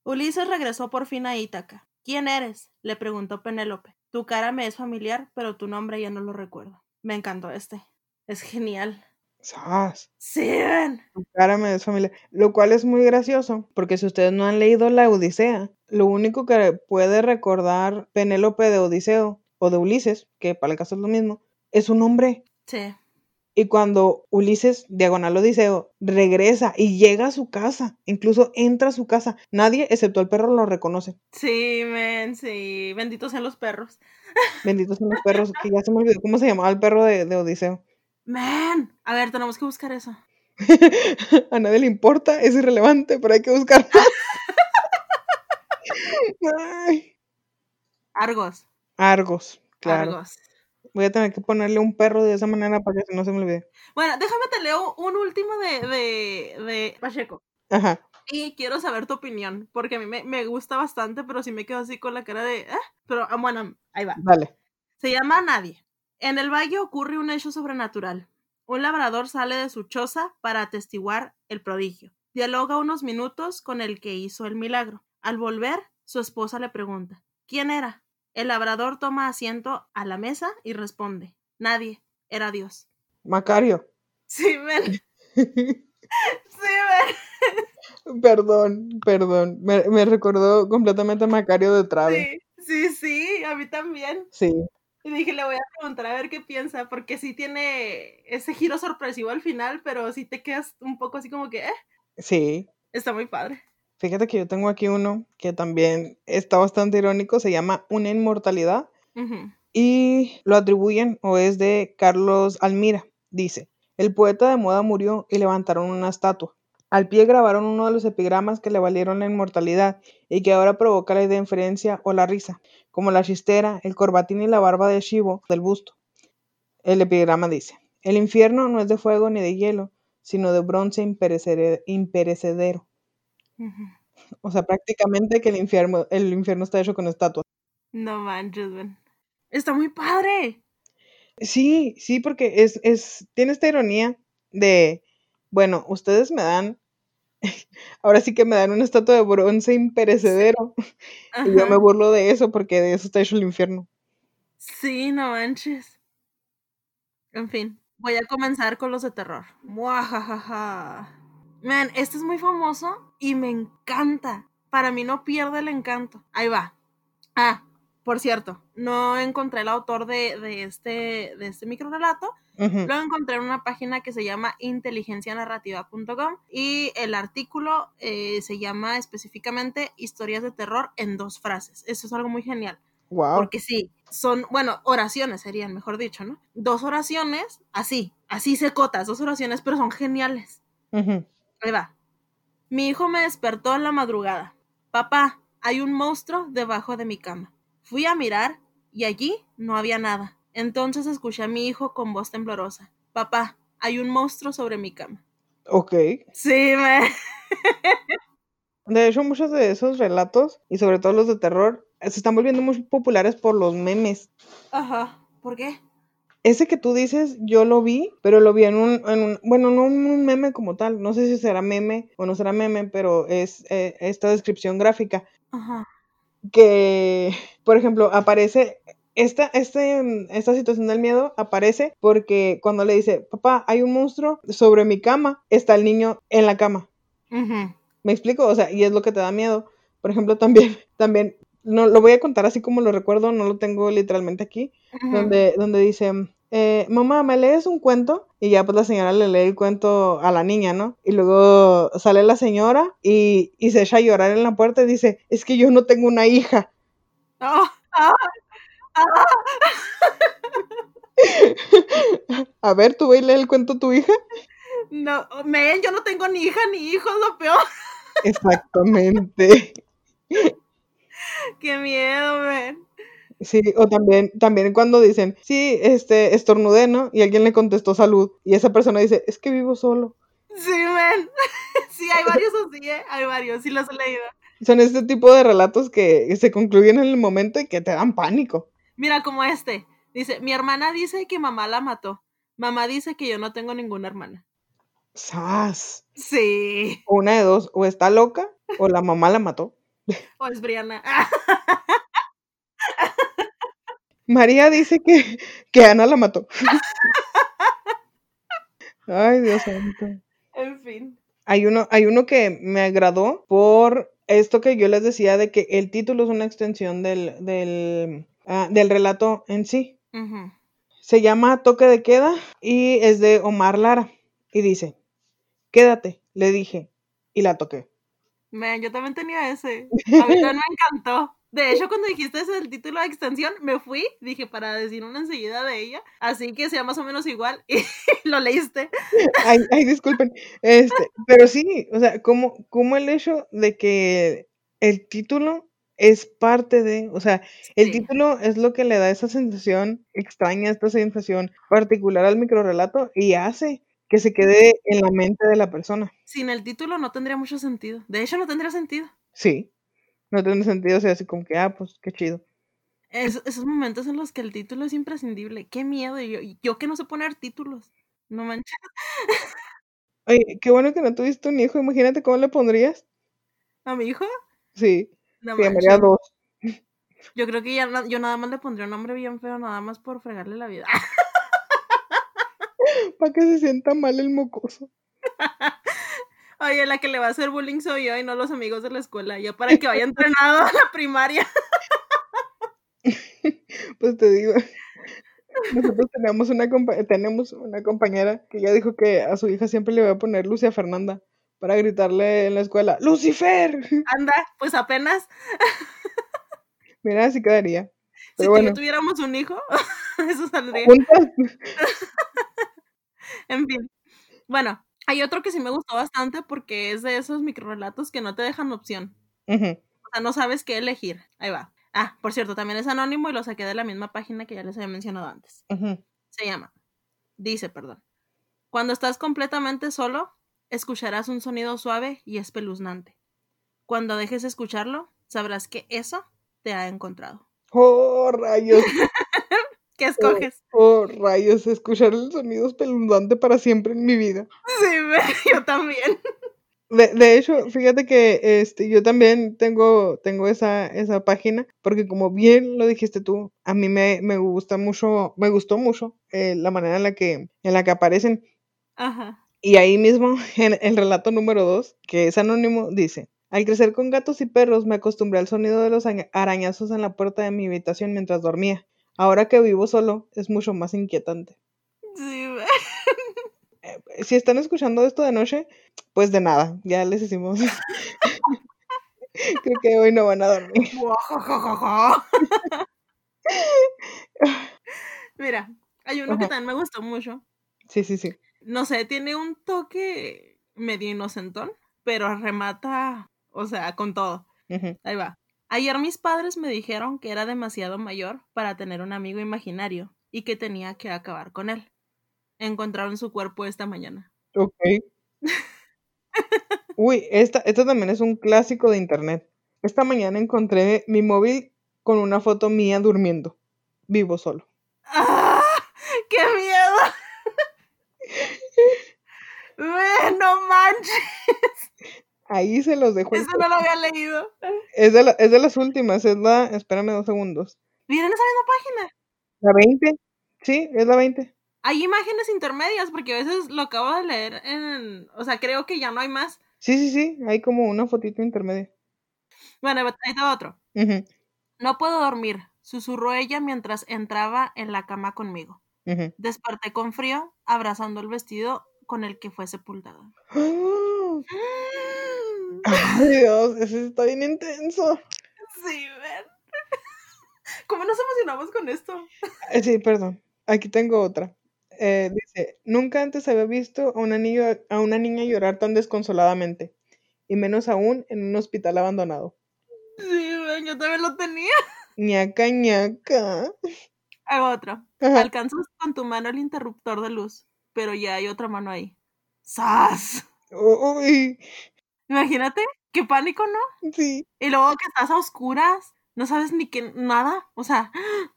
Ulises regresó por fin a Ítaca. ¿Quién eres? le preguntó Penélope. Tu cara me es familiar, pero tu nombre ya no lo recuerdo. Me encantó este. Es genial. ¡Sas! Sí, ven. Tu cara me es familiar. Lo cual es muy gracioso, porque si ustedes no han leído la Odisea, lo único que puede recordar Penélope de Odiseo o de Ulises, que para el caso es lo mismo, es un nombre. Sí. Y cuando Ulises, diagonal Odiseo, regresa y llega a su casa, incluso entra a su casa, nadie, excepto el perro, lo reconoce. Sí, men, sí. Benditos sean los perros. Benditos son los perros, que ya se me olvidó cómo se llamaba el perro de, de Odiseo. Men. A ver, tenemos que buscar eso. a nadie le importa, es irrelevante, pero hay que buscarlo. Ay. Argos. Argos, claro. Argos. Voy a tener que ponerle un perro de esa manera para que no se me olvide. Bueno, déjame te leo un último de, de, de Pacheco. Ajá. Y quiero saber tu opinión, porque a mí me, me gusta bastante, pero sí me quedo así con la cara de... "Ah", Pero ah, bueno, ahí va. Dale. Se llama Nadie. En el valle ocurre un hecho sobrenatural. Un labrador sale de su choza para atestiguar el prodigio. Dialoga unos minutos con el que hizo el milagro. Al volver, su esposa le pregunta, ¿quién era? El labrador toma asiento a la mesa y responde, nadie, era Dios. Macario. Sí, men. sí, men. Perdón, perdón. Me, me recordó completamente a Macario de Trave. Sí, sí, sí, a mí también. Sí. Y dije, le voy a preguntar a ver qué piensa, porque sí tiene ese giro sorpresivo al final, pero sí te quedas un poco así como que, eh. Sí. Está muy padre. Fíjate que yo tengo aquí uno que también está bastante irónico, se llama Una inmortalidad y lo atribuyen o es de Carlos Almira. Dice, el poeta de moda murió y levantaron una estatua. Al pie grabaron uno de los epigramas que le valieron la inmortalidad y que ahora provoca la inferencia o la risa, como la chistera, el corbatín y la barba de Shivo del busto. El epigrama dice, el infierno no es de fuego ni de hielo, sino de bronce imperecedero. O sea, prácticamente que el infierno, el infierno está hecho con estatuas. No manches, men. Está muy padre. Sí, sí, porque es, es, tiene esta ironía de, bueno, ustedes me dan, ahora sí que me dan una estatua de bronce imperecedero y yo me burlo de eso porque de eso está hecho el infierno. Sí, no manches. En fin, voy a comenzar con los de terror. Muajajaja. Man, este es muy famoso y me encanta. Para mí no pierde el encanto. Ahí va. Ah, por cierto, no encontré el autor de, de este, de este microrelato. Lo encontré en una página que se llama inteligencianarrativa.com y el artículo eh, se llama específicamente Historias de terror en dos frases. Eso es algo muy genial. Wow. Porque sí, son, bueno, oraciones serían, mejor dicho, ¿no? Dos oraciones, así, así secotas, dos oraciones, pero son geniales. Ujú. Ahí va. Mi hijo me despertó en la madrugada. Papá, hay un monstruo debajo de mi cama. Fui a mirar y allí no había nada. Entonces escuché a mi hijo con voz temblorosa. Papá, hay un monstruo sobre mi cama. Ok. Sí, me... De hecho, muchos de esos relatos, y sobre todo los de terror, se están volviendo muy populares por los memes. Ajá. ¿Por qué? Ese que tú dices, yo lo vi, pero lo vi en un, en un- bueno, no en un meme como tal, no sé si será meme o no será meme, pero es eh, esta descripción gráfica Ajá. que, por ejemplo, aparece, esta, este, esta situación del miedo aparece porque cuando le dice, papá, hay un monstruo sobre mi cama, está el niño en la cama. ¿Me explico? O sea, y es lo que te da miedo. Por ejemplo, también, también, no, lo voy a contar así como lo recuerdo, no lo tengo literalmente aquí, donde, donde dice, eh, mamá, ¿me lees un cuento? Y ya pues la señora le lee el cuento a la niña, ¿no? Y luego sale la señora y, y se echa a llorar en la puerta y dice, es que yo no tengo una hija. Ah, ah, ah. A ver, ¿tú ve y lee el cuento a tu hija? No, men, yo no tengo ni hija ni hijo, es lo peor. Exactamente. Qué miedo, men. Sí, o también, también cuando dicen, sí, este, estornudé, ¿no? Y alguien le contestó salud. Y esa persona dice, es que vivo solo. Sí, men. Sí, hay varios así, ¿eh? Hay varios, sí los he leído. Son este tipo de relatos que se concluyen en el momento y que te dan pánico. Mira, como este. Dice, mi hermana dice que mamá la mató. Mamá dice que yo no tengo ninguna hermana. ¡Sas! Sí. Una de dos, o está loca o la mamá la mató. O es Briana. María dice que, que Ana la mató. Ay, Dios santo. en fin. Hay uno, hay uno que me agradó por esto que yo les decía de que el título es una extensión del, del, ah, del relato en sí. Se llama Toque de Queda y es de Omar Lara. Y dice, quédate, le dije, y la toqué. Men, yo también tenía ese. A mí también me encantó. De hecho, cuando dijiste ese del título de extensión, me fui, dije para decir una enseguida de ella, así que sea más o menos igual, y lo leíste. Ay, ay, disculpen. Este, pero sí, o sea, como, como el hecho de que el título es parte de, o sea, el Sí. título es lo que le da esa sensación extraña, esta sensación particular al microrelato y hace que se quede en la mente de la persona. Sin el título no tendría mucho sentido. De hecho, no tendría sentido. Sí, no tiene sentido, o sea, así como que, ah, pues qué chido. Es- esos momentos en los que el título es imprescindible. Qué miedo. Yo, yo que no sé poner títulos. No manches. Oye, qué bueno que no tuviste un hijo, imagínate cómo le pondrías. ¿A mi hijo? Sí, No llamaría dos. Yo creo que ya na- yo nada más le pondría un nombre bien feo, nada más por fregarle la vida. Para que se sienta mal el mocoso. Oye, la que le va a hacer bullying soy yo y no los amigos de la escuela. Ya para que vaya entrenado a la primaria. Pues te digo. Nosotros tenemos una, tenemos una compañera que ya dijo que a su hija siempre le va a poner Lucia Fernanda para gritarle en la escuela, ¡Lucifer! Anda, pues apenas. Mira, así quedaría. Si Pero bueno, tuviéramos un hijo, eso saldría. En fin. Bueno, hay otro que sí me gustó bastante porque es de esos microrelatos que no te dejan opción. O sea, no sabes qué elegir. Ahí va. Ah, por cierto, también es anónimo y lo saqué de la misma página que ya les había mencionado antes. Se llama. Dice, perdón. Cuando estás completamente solo, escucharás un sonido suave y espeluznante. Cuando dejes de escucharlo, sabrás que eso te ha encontrado. Oh, rayos, ¿Qué escoges? oh, rayos, escuchar el sonido espeluznante para siempre en mi vida. Sí, yo también. De, de hecho, fíjate que este, yo también tengo, tengo esa, esa página, porque como bien lo dijiste tú, a mí me, me gusta mucho, me gustó mucho eh, la manera en la que, en la que aparecen. Ajá. Y ahí mismo, en el relato número 2, que es anónimo, dice, al crecer con gatos y perros me acostumbré al sonido de los aña- arañazos en la puerta de mi habitación mientras dormía. Ahora que vivo solo, es mucho más inquietante. Sí. Eh, Si están escuchando esto de noche, pues de nada, ya les hicimos. Creo que hoy no van a dormir. Mira, hay uno que también me gustó mucho. Sí, sí, sí. No sé, tiene un toque medio inocentón, pero remata, o sea, con todo. Ahí va. Ayer mis padres me dijeron que era demasiado mayor para tener un amigo imaginario y que tenía que acabar con él. Encontraron su cuerpo esta mañana. Ok. Uy, esta, esta también es un clásico de internet. Esta mañana encontré mi móvil con una foto mía durmiendo. Vivo solo. ¡Ah! ¡Qué miedo! No manches. Ahí se los dejo. Eso no lo había leído. Es de, la- es de las últimas, es la, espérame dos segundos. Miren esa misma página. ¿La 20? Sí, es la 20. Hay imágenes intermedias porque a veces lo acabo de leer en... O sea, creo que ya no hay más. Sí, sí, sí, hay como una fotito intermedia. Bueno, ahí está otro. No puedo dormir, susurró ella mientras entraba en la cama conmigo. Desperté con frío, abrazando el vestido con el que fue sepultada. Ay, Dios, ese está bien intenso. Sí, ven. ¿Cómo nos emocionamos con esto? Eh, Sí, perdón. Aquí tengo otra. Eh, dice, nunca antes había visto a una, niña, a una niña llorar tan desconsoladamente, y menos aún en un hospital abandonado. Sí, ven, yo también lo tenía. ñaca, ñaca. Hago otro. Ajá. Alcanzas con tu mano el interruptor de luz, pero ya hay otra mano ahí. ¡Sas! Uy, Imagínate, qué pánico, ¿no? sí. Y luego que estás a oscuras, no sabes ni qué, nada, o sea...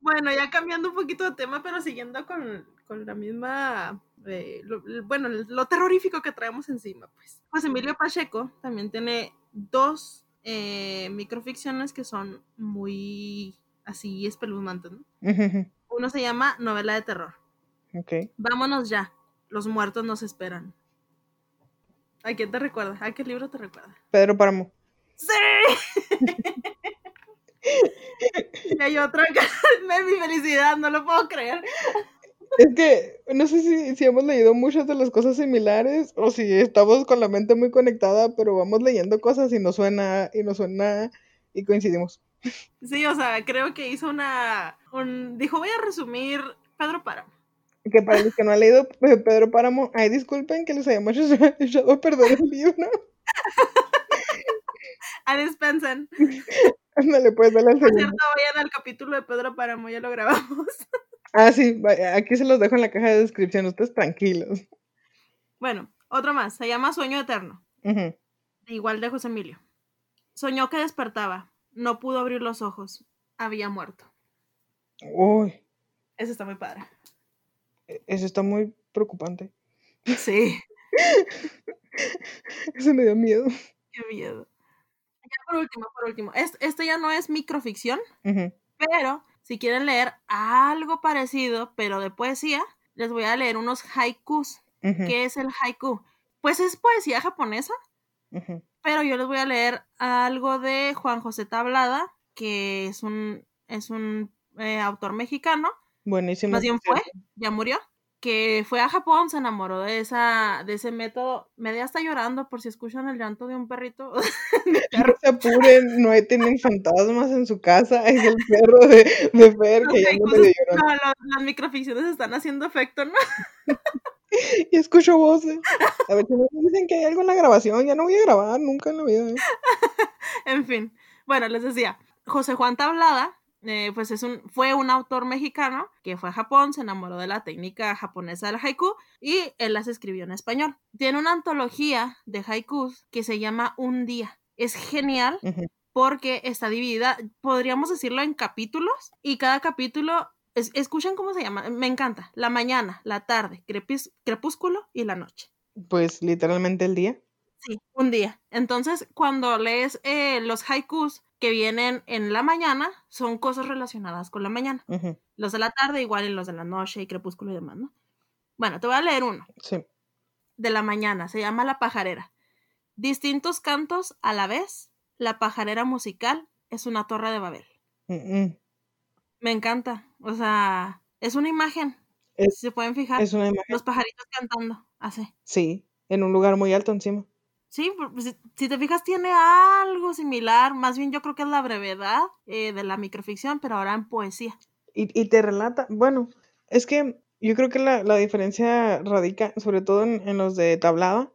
Bueno, ya cambiando un poquito de tema, pero siguiendo con, con la misma, eh, lo- bueno, lo terrorífico que traemos encima, pues. José Emilio Pacheco también tiene dos eh, microficciones que son muy así espeluznantes, ¿no? Uno se llama Novela de Terror. Ok. Vámonos ya, los muertos nos esperan. ¿A quién te recuerda? ¿A qué libro te recuerda? Pedro Páramo. ¡Sí! y hay otra que me mi felicidad, no lo puedo creer. Es que no sé si, si hemos leído muchas de las cosas similares o si estamos con la mente muy conectada, pero vamos leyendo cosas y nos suena y nos suena y coincidimos. Sí, o sea, creo que hizo una. Un, dijo, voy a resumir Pedro Páramo. Que para los que no han leído Pe- Pedro Páramo, ay, disculpen que les hayamos echado perder el libro. A dispensen. Ándale, pues, dale al Por cierto, vayan al capítulo de Pedro Páramo, ya lo grabamos. Ah, sí, aquí se los dejo en la caja de descripción, ustedes tranquilos. Bueno, otro más. Se llama Sueño Eterno. Igual de José Emilio. Soñó que despertaba. No pudo abrir los ojos. Había muerto. Uy, Eso está muy padre. E- eso está muy preocupante. Sí. Eso me dio miedo. Qué miedo. Ya por último, por último. Esto ya no es microficción, pero si quieren leer algo parecido, pero de poesía, les voy a leer unos haikus. Ujú, ¿Qué es el haiku? Pues es poesía japonesa, pero yo les voy a leer algo de Juan José Tablada, que es un, es un eh, autor mexicano, Buenísimo. más bien fue, ya murió, que fue a Japón, se enamoró de esa, de ese método. Me di hasta llorando por si escuchan el llanto de un perrito. No se apuren, no tienen fantasmas en su casa, es el perro de, de Fer que ya no medio llorando. no, lo- las microficciones están haciendo efecto, ¿no? Y escucho voces. A ver si me dicen que hay algo en la grabación, ya no voy a grabar nunca en la vida. ¿eh? En fin, bueno, les decía, José Juan Tablada, eh, pues es un, fue un autor mexicano que fue a Japón, se enamoró de la técnica japonesa del haiku y él las escribió en español. Tiene una antología de haikus que se llama Un Día. Es genial porque está dividida, podríamos decirlo en capítulos y cada capítulo, es- escuchen cómo se llama, me encanta, la mañana, la tarde, crepis- crepúsculo y la noche. Pues literalmente el día. Sí, un día. Entonces, cuando lees eh, los haikus que vienen en la mañana, son cosas relacionadas con la mañana. Los de la tarde, igual en los de la noche y crepúsculo y demás, ¿no? Bueno, te voy a leer uno Sí. de la mañana. Se llama La pajarera. Distintos cantos a la vez. La pajarera musical es una torre de Babel. Me encanta. O sea, es una imagen. Es- si se pueden fijar. Es una imagen. Los pajaritos cantando. Así. Sí, en un lugar muy alto encima. Sí, pues, si, si te fijas, tiene algo similar. Más bien, yo creo que es la brevedad eh, de la microficción, pero ahora en poesía. Y, y te relata, bueno, es que yo creo que la, la diferencia radica sobre todo en, en los de tablada,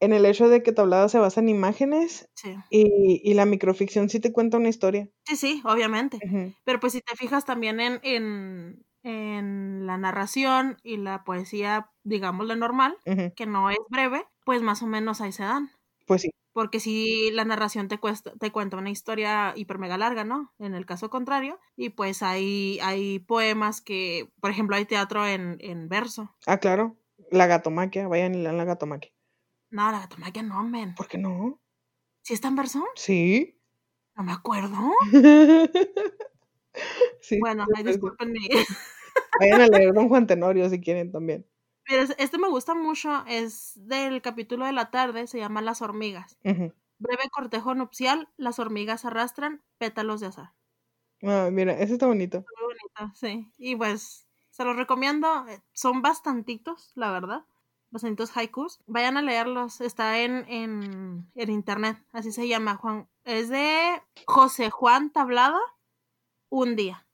en el hecho de que tablada se basa en imágenes Sí. y, y la microficción sí te cuenta una historia. sí, sí, obviamente. Pero pues si te fijas también en, en, en la narración y la poesía, digamos, la normal, que no es breve, pues más o menos ahí se dan. Pues sí, Porque si la narración te, cuesta, te cuenta una historia hiper mega larga, ¿no? En el caso contrario. Y pues hay, hay poemas que, por ejemplo, hay teatro en, en verso. ah, claro, la gatomaquia, vayan y lean la gatomaquia. No, la gatomaquia no, men. ¿Por qué no? ¿Sí está en verso? Sí. No me acuerdo. sí, Bueno, sí, discúlpenme. Vayan a leer Don Juan Tenorio si quieren también. Pero este me gusta mucho, es del capítulo de la tarde, se llama Las hormigas. Breve cortejo nupcial, las hormigas arrastran pétalos de azar. Ah, mira, ese está bonito. Muy bonito, sí. Y pues, se los recomiendo. eh, Son bastantitos, la verdad. Bastantitos haikus. Vayan a leerlos. Está en, en, en internet. Así se llama, Juan. Es de José Juan Tablada, Un día.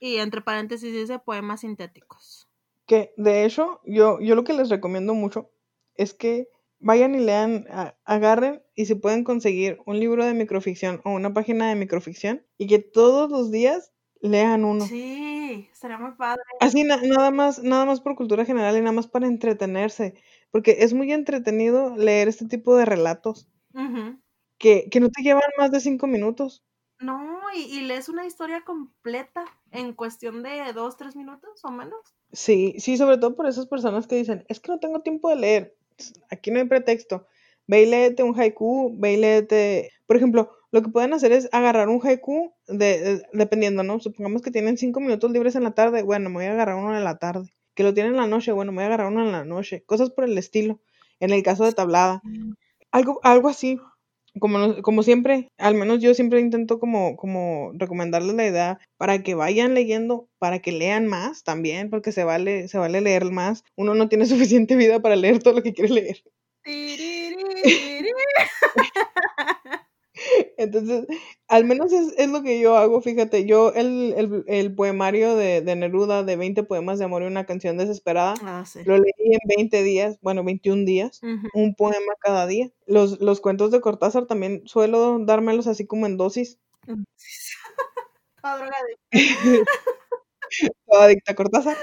Y entre paréntesis dice poemas sintéticos. Que de hecho, yo, yo lo que les recomiendo mucho es que vayan y lean, a- agarren y si pueden conseguir un libro de microficción o una página de microficción y que todos los días lean uno. Sí, estaría muy padre. Así na- nada más, nada más por cultura general y nada más para entretenerse, porque es muy entretenido leer este tipo de relatos que, que no te llevan más de cinco minutos. No, y, y lees una historia completa en cuestión de dos, tres minutos o menos. Sí, sí, sobre todo por esas personas que dicen, es que no tengo tiempo de leer. Aquí no hay pretexto. Ve y léete un haiku, ve y léete. Por ejemplo, lo que pueden hacer es agarrar un haiku, de, de- dependiendo, ¿no? Supongamos que tienen cinco minutos libres en la tarde, bueno, me voy a agarrar uno en la tarde. Que lo tienen en la noche, bueno, me voy a agarrar uno en la noche. Cosas por el estilo. En el caso de tablada. Algo, algo así. Como, como siempre, al menos yo siempre intento como, como recomendarles la idea para que vayan leyendo, para que lean más también, porque se vale, se vale leer más. Uno no tiene suficiente vida para leer todo lo que quiere leer. Entonces, al menos es, es lo que yo hago, fíjate, yo el, el, el poemario de, de Neruda de 20 poemas de amor y una canción desesperada, Ah, sí. lo leí en 20 días, bueno, 21 días, un poema cada día. Los, los cuentos de Cortázar también suelo dármelos así como en dosis. Toda adicta a Cortázar.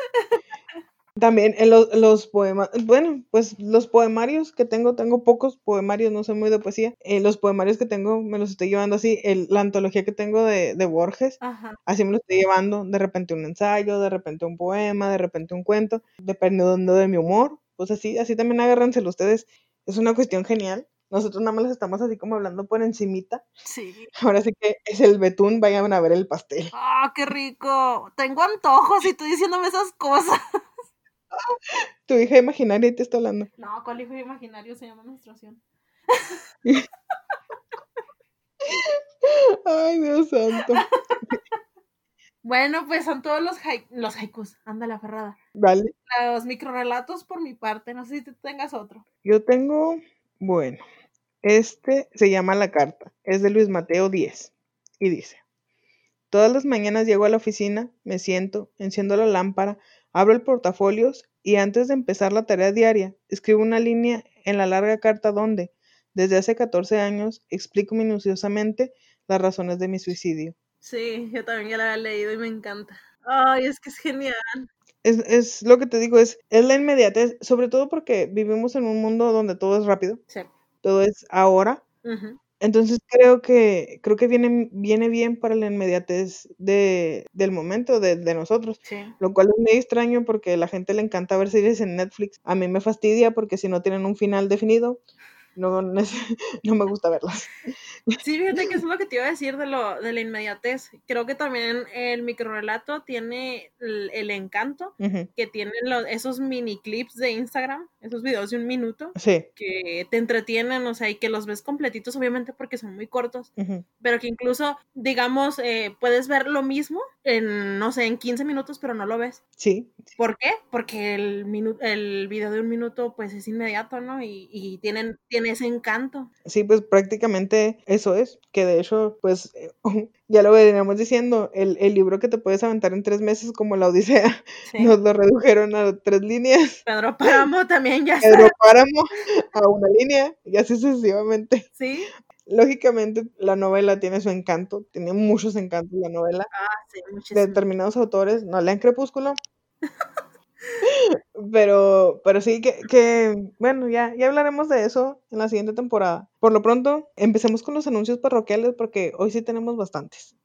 También en los, los poemas, bueno, pues los poemarios que tengo, tengo pocos poemarios, no soy muy de poesía. Eh, los poemarios que tengo me los estoy llevando así. El, la antología que tengo de, de Borges, Ajá. así me lo estoy llevando. De repente un ensayo, de repente un poema, de repente un cuento, dependiendo de mi humor. Pues así, así también agárranselo ustedes. Es una cuestión genial. Nosotros nada más les estamos así como hablando por encimita. Sí. Ahora sí que es el betún, vayan a ver el pastel. ¡Ah, qué rico! Tengo antojos y tú diciéndome esas cosas. Tu hija imaginaria te está hablando. No, ¿cuál hijo imaginario se llama menstruación? Ay, Dios santo. Bueno, pues son todos los, hai- los haikus. Anda la ferrada. Vale. Los microrelatos por mi parte. No sé si tú tengas otro. Yo tengo, bueno, este se llama La Carta, es de Luis Mateo 10 y dice, todas las mañanas llego a la oficina, me siento, enciendo la lámpara, abro el portafolios y antes de empezar la tarea diaria, escribo una línea en la larga carta donde, desde hace 14 años, explico minuciosamente las razones de mi suicidio. Sí, yo también ya la había leído y me encanta. Ay, es que es genial. Es, es lo que te digo, es, es la inmediatez, sobre todo porque vivimos en un mundo donde todo es rápido, Sí. todo es ahora. Ujú. Entonces creo que creo que viene, viene bien para la inmediatez de, del momento de, de nosotros. Sí. Lo cual es muy extraño porque a la gente le encanta ver series en Netflix. A mí me fastidia porque si no tienen un final definido, no, no me gusta verlas. Sí, fíjate que eso es lo que te iba a decir de, lo, de la inmediatez. Creo que también el microrelato tiene el, el encanto que tienen los, esos mini clips de Instagram, esos videos de un minuto, Sí. que te entretienen, o sea, y que los ves completitos, obviamente porque son muy cortos, pero que incluso, digamos, eh, puedes ver lo mismo en, no sé, en 15 minutos, pero no lo ves. Sí. ¿Por qué? Porque el, minu el video de un minuto, pues es inmediato, ¿no? Y, y tienen, ese encanto. Sí, pues prácticamente eso es, que de hecho, pues ya lo veníamos diciendo, el, el libro que te puedes aventar en tres meses como la Odisea, Sí. nos lo redujeron a tres líneas, Pedro Páramo también ya Pedro. Páramo a una línea y así sucesivamente. Sí. Lógicamente la novela tiene su encanto, tiene muchos encantos la novela. Ah, sí, muchísimo. Determinados autores no lean Crepúsculo. Pero, pero sí que, que, bueno, ya, ya hablaremos de eso en la siguiente temporada. Por lo pronto, empecemos con los anuncios parroquiales porque hoy sí tenemos bastantes.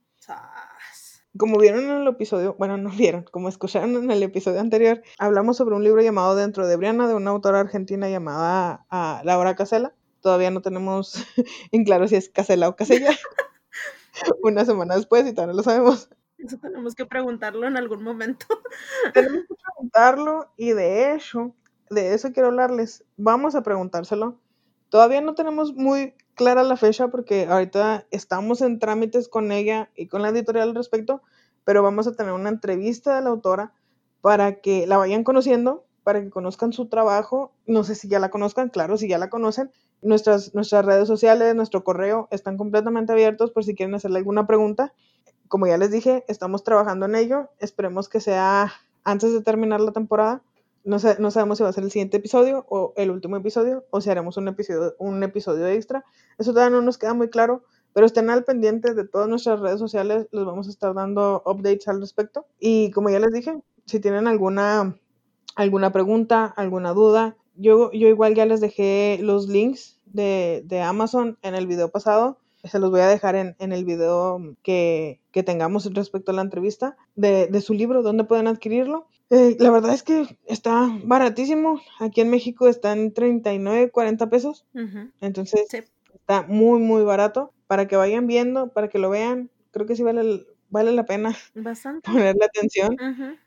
Como vieron en el episodio, bueno, no vieron, como escucharon en el episodio anterior, hablamos sobre un libro llamado Dentro de Briana de una autora argentina llamada ah, Laura Casella. Todavía no tenemos en claro si es Casella o Casella. Una semana después y todavía no lo sabemos. Eso tenemos que preguntarlo en algún momento. Tenemos que preguntarlo y de hecho, de eso quiero hablarles. Vamos a preguntárselo. Todavía no tenemos muy clara la fecha porque ahorita estamos en trámites con ella y con la editorial al respecto, pero vamos a tener una entrevista de la autora para que la vayan conociendo, para que conozcan su trabajo. No sé si ya la conozcan, claro, si ya la conocen. Nuestras, nuestras redes sociales, nuestro correo están completamente abiertos por si quieren hacerle alguna pregunta. Como ya les dije, estamos trabajando en ello. Esperemos que sea antes de terminar la temporada. No, sabemos si va a ser el siguiente episodio o el último episodio o si haremos un episodio, extra. Eso todavía no nos queda muy claro, pero estén al pendiente de todas nuestras redes sociales. Les vamos a estar dando updates al respecto. Y como ya les dije, si tienen alguna, alguna pregunta, alguna duda, yo, yo igual ya les dejé los links de Amazon en el video pasado. Se los voy a dejar en, en el video que, que tengamos respecto a la entrevista de, de su libro, donde pueden adquirirlo. Eh, la verdad es que está baratísimo. Aquí en México está en 39, 40 pesos. Ujú. Entonces Sí. está muy, muy barato. Para que vayan viendo, para que lo vean. Creo que sí vale, vale la pena Bastante. ponerle atención.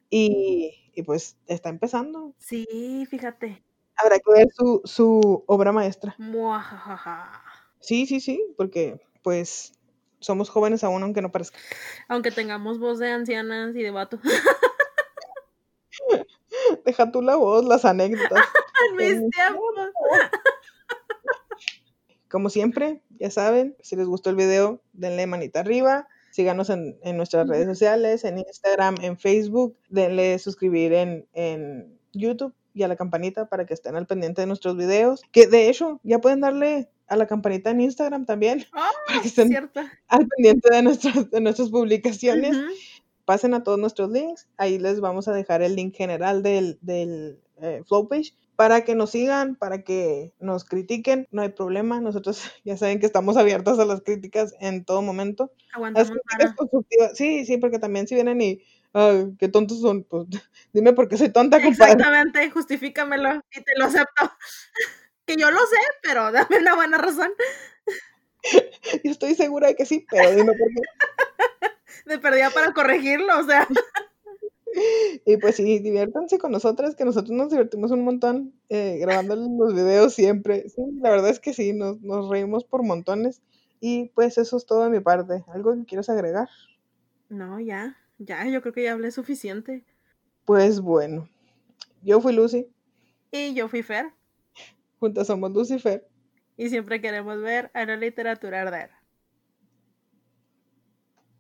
Y, y pues está empezando. Sí, fíjate. Habrá que ver su, su obra maestra. Muajajaja. Sí, sí, sí, porque pues somos jóvenes aún, aunque no parezca. Aunque tengamos voz de ancianas y de vato. Deja tú la voz, las anécdotas. Mis tiempos. Como siempre, ya saben, si les gustó el video, denle manita arriba. Síganos en, en nuestras redes sociales, en Instagram, en Facebook. Denle suscribir en, en YouTube y a la campanita para que estén al pendiente de nuestros videos. Que de hecho, ya pueden darle a la campanita en Instagram también Ah, para que estén cierto. al pendiente de nuestras, de nuestras publicaciones. Ujú. pasen a todos nuestros links. Ahí les vamos a dejar el link general del, del eh, flow page para que nos sigan, para que nos critiquen. No hay problema. Nosotros ya saben que estamos abiertos a las críticas en todo momento. Las Aguantamos críticas vara. constructivas. Sí, sí, porque también si vienen y. "Ah, qué tontos son. Pues dime por qué soy tonta, compadre. Exactamente, justifícamelo y te lo acepto. Que yo lo sé, pero dame una buena razón. Yo estoy segura de que sí, pero dime por qué. De perdida para corregirlo, o sea. Y pues sí, diviértanse con nosotras, que nosotros nos divertimos un montón eh, grabando los videos siempre. Sí, la verdad es que sí, nos, nos reímos por montones. Y pues eso es todo de mi parte. ¿Algo que quieras agregar? No, ya, ya, yo creo que ya hablé suficiente. Pues bueno, yo fui Lucy. Y yo fui Fer. Juntas somos Lucifer. Y siempre queremos ver a la literatura arder.